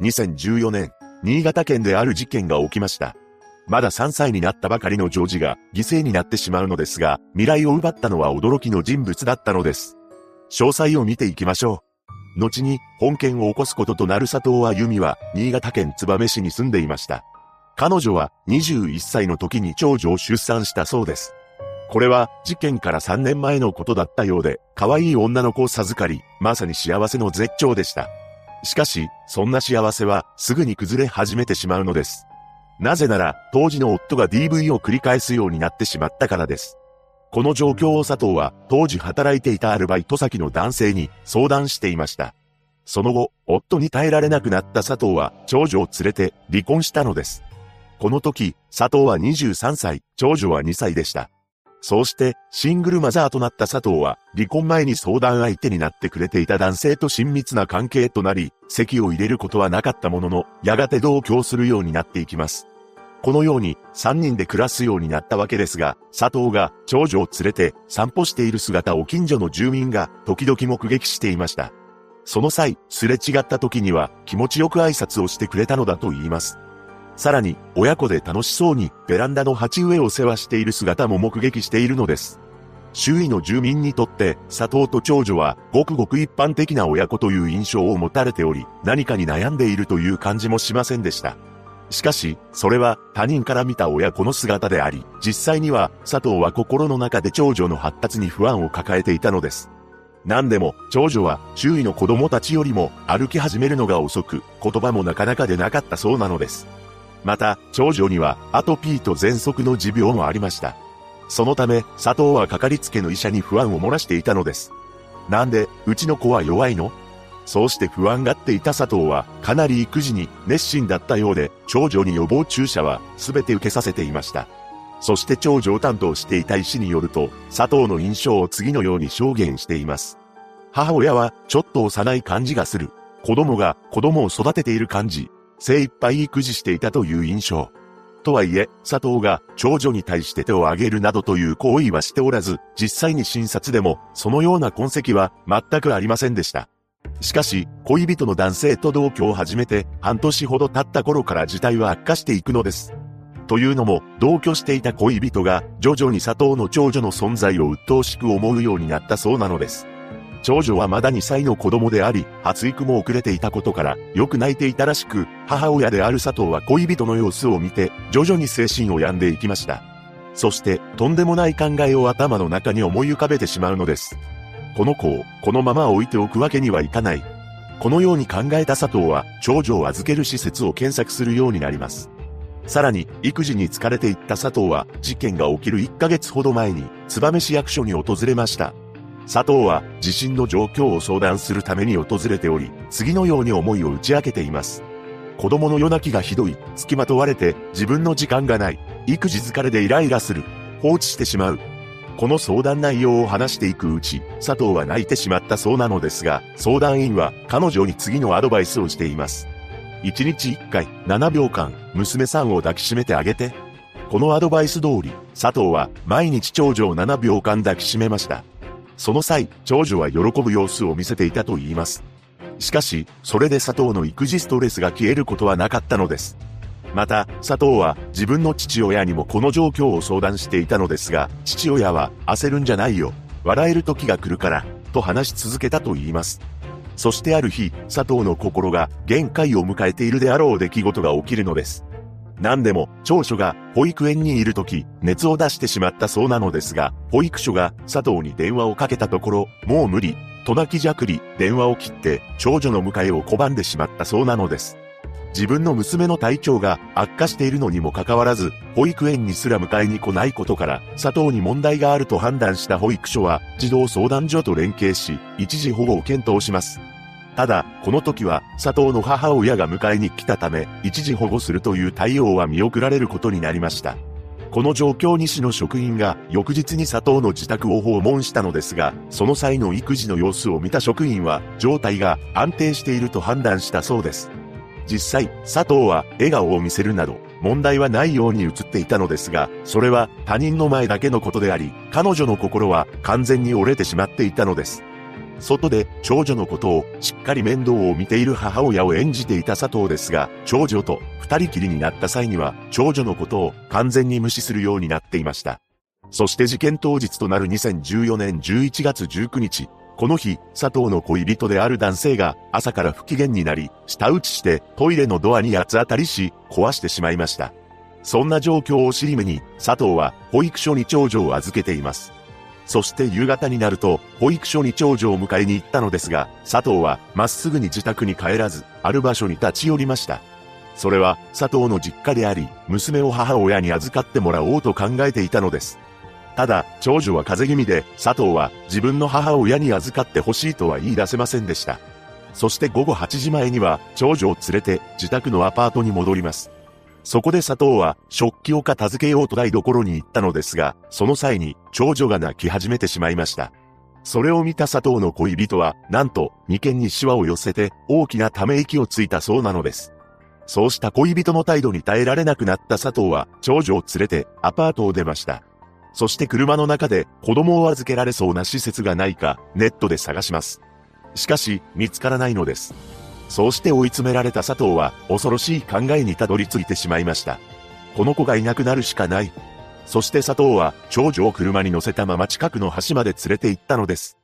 2014年、新潟県である事件が起きました。まだ3歳になったばかりのジョージが犠牲になってしまうのですが、未来を奪ったのは驚きの人物だったのです。詳細を見ていきましょう。後に本件を起こすこととなる佐藤は由美は新潟県燕市に住んでいました。彼女は21歳の時に長女を出産したそうです。これは事件から3年前のことだったようで、可愛い女の子を授かり、まさに幸せの絶頂でした。しかし、そんな幸せはすぐに崩れ始めてしまうのです。なぜなら、当時の夫が DV を繰り返すようになってしまったからです。この状況を佐藤は、当時働いていたアルバイト先の男性に相談していました。その後、夫に耐えられなくなった佐藤は、長女を連れて離婚したのです。この時、佐藤は23歳、長女は2歳でした。そうして、シングルマザーとなった佐藤は、離婚前に相談相手になってくれていた男性と親密な関係となり、席を入れることはなかったものの、やがて同居するようになっていきます。このように、3人で暮らすようになったわけですが、佐藤が長女を連れて散歩している姿を近所の住民が時々目撃していました。その際、すれ違った時には気持ちよく挨拶をしてくれたのだと言います。さらに、親子で楽しそうにベランダの鉢植えを世話している姿も目撃しているのです。周囲の住民にとって佐藤と長女はごくごく一般的な親子という印象を持たれており、何かに悩んでいるという感じもしませんでした。しかし、それは他人から見た親子の姿であり、実際には佐藤は心の中で長女の発達に不安を抱えていたのです。何でも、長女は周囲の子供たちよりも歩き始めるのが遅く、言葉もなかなか出なかったそうなのです。また、長女にはアトピーと喘息の持病もありました。そのため、佐藤はかかりつけの医者に不安を漏らしていたのです。なんで、うちの子は弱いの？そうして不安がっていた佐藤は、かなり育児に熱心だったようで、長女に予防注射は全て受けさせていました。そして長女を担当していた医師によると、佐藤の印象を次のように証言しています。母親は、ちょっと幼い感じがする。子供が子供を育てている感じ。精一杯育児していたという印象。とはいえ、佐藤が長女に対して手を挙げるなどという行為はしておらず、実際に診察でもそのような痕跡は全くありませんでした。しかし、恋人の男性と同居を始めて半年ほど経った頃から事態は悪化していくのです。というのも、同居していた恋人が徐々に佐藤の長女の存在を鬱陶しく思うようになったそうなのです。長女はまだ2歳の子供であり、発育も遅れていたことから、よく泣いていたらしく、母親である佐藤は恋人の様子を見て、徐々に精神を病んでいきました。そして、とんでもない考えを頭の中に思い浮かべてしまうのです。この子を、このまま置いておくわけにはいかない。このように考えた佐藤は、長女を預ける施設を検索するようになります。さらに、育児に疲れていった佐藤は、事件が起きる1ヶ月ほど前に、燕市役所に訪れました。佐藤は地震の状況を相談するために訪れており、次のように思いを打ち明けています。子供の夜泣きがひどい、付きまとわれて自分の時間がない、育児疲れでイライラする、放置してしまう。この相談内容を話していくうち、佐藤は泣いてしまったそうなのですが、相談員は彼女に次のアドバイスをしています。1日1回、7秒間、娘さんを抱きしめてあげて。このアドバイス通り、佐藤は毎日長女を7秒間抱きしめました。その際、長女は喜ぶ様子を見せていたと言います。しかし、それで佐藤の育児ストレスが消えることはなかったのです。また、佐藤は自分の父親にもこの状況を相談していたのですが、父親は焦るんじゃないよ。笑える時が来るから、と話し続けたと言います。そしてある日、佐藤の心が限界を迎えているであろう出来事が起きるのです。何でも、長女が保育園にいる時、熱を出してしまったそうなのですが、保育所が佐藤に電話をかけたところ、もう無理、と泣きじゃくり、電話を切って、長女の迎えを拒んでしまったそうなのです。自分の娘の体調が悪化しているのにもかかわらず、保育園にすら迎えに来ないことから、佐藤に問題があると判断した保育所は、児童相談所と連携し、一時保護を検討します。ただ、この時は佐藤の母親が迎えに来たため、一時保護するという対応は見送られることになりました。この状況に市の職員が翌日に佐藤の自宅を訪問したのですが、その際の育児の様子を見た職員は状態が安定していると判断したそうです。実際、佐藤は笑顔を見せるなど問題はないように映っていたのですが、それは他人の前だけのことであり、彼女の心は完全に折れてしまっていたのです。外で長女のことをしっかり面倒を見ている母親を演じていた佐藤ですが、長女と二人きりになった際には、長女のことを完全に無視するようになっていました。そして事件当日となる2014年11月19日、この日、佐藤の恋人である男性が朝から不機嫌になり、舌打ちしてトイレのドアに八つ当たりし、壊してしまいました。そんな状況を尻目に、佐藤は保育所に長女を預けています。そして夕方になると、保育所に長女を迎えに行ったのですが、佐藤はまっすぐに自宅に帰らず、ある場所に立ち寄りました。それは佐藤の実家であり、娘を母親に預かってもらおうと考えていたのです。ただ、長女は風邪気味で、佐藤は自分の母親に預かってほしいとは言い出せませんでした。そして午後8時前には、長女を連れて自宅のアパートに戻ります。そこで佐藤は食器を片付けようと台所に行ったのですが、その際に長女が泣き始めてしまいました。それを見た佐藤の恋人は、なんと、眉間にシワを寄せて大きなため息をついたそうなのです。そうした恋人の態度に耐えられなくなった佐藤は、長女を連れてアパートを出ました。そして車の中で子供を預けられそうな施設がないかネットで探します。しかし見つからないのです。そうして追い詰められた佐藤は恐ろしい考えにたどり着いてしまいました。この子がいなくなるしかない。そして佐藤は長女を車に乗せたまま近くの橋まで連れて行ったのです。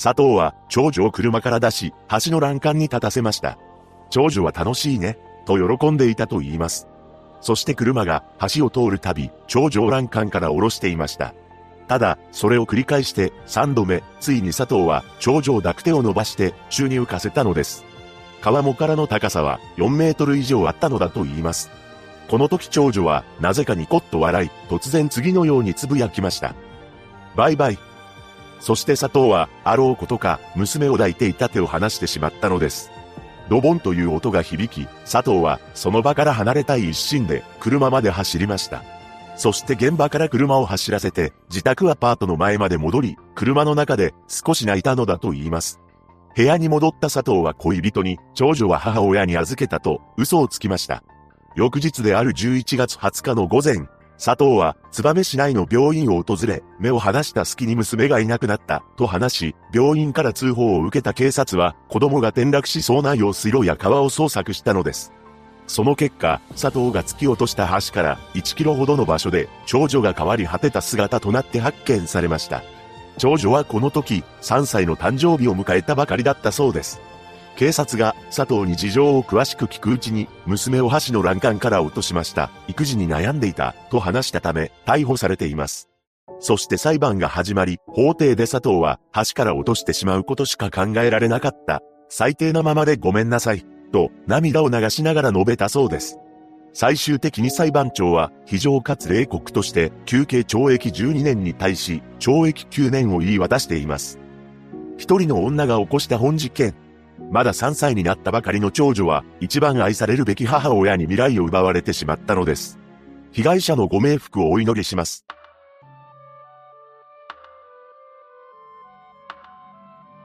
佐藤は長女を車から出し、橋の欄干に立たせました。長女は楽しいね、と喜んでいたと言います。そして車が橋を通るたび、頂上欄干から下ろしていました。ただ、それを繰り返して3度目、ついに佐藤は頂上濁手を伸ばして宙に浮かせたのです。川面からの高さは4メートル以上あったのだと言います。この時長女はなぜかニコッと笑い、突然次のようにつぶやきました。バイバイ。そして佐藤は、あろうことか、娘を抱いていた手を離してしまったのです。ドボンという音が響き、佐藤はその場から離れたい一心で車まで走りました。そして現場から車を走らせて自宅アパートの前まで戻り、車の中で少し泣いたのだと言います。部屋に戻った佐藤は恋人に、長女は母親に預けたと嘘をつきました。翌日である11月20日の午前、佐藤は、燕市内の病院を訪れ、目を離した隙に娘がいなくなった、と話し、病院から通報を受けた警察は、子供が転落しそうな用水路や川を捜索したのです。その結果、佐藤が突き落とした橋から1キロほどの場所で、長女が変わり果てた姿となって発見されました。長女はこの時、3歳の誕生日を迎えたばかりだったそうです。警察が佐藤に事情を詳しく聞くうちに、娘を橋の欄干から落としました。育児に悩んでいた、と話したため、逮捕されています。そして裁判が始まり、法廷で佐藤は、橋から落としてしまうことしか考えられなかった。最低なままでごめんなさい。と、涙を流しながら述べたそうです。最終的に裁判長は、非常かつ冷酷として、休刑懲役12年に対し、懲役9年を言い渡しています。一人の女が起こした本事件。まだ3歳になったばかりの長女は、一番愛されるべき母親に未来を奪われてしまったのです。被害者のご冥福をお祈りします。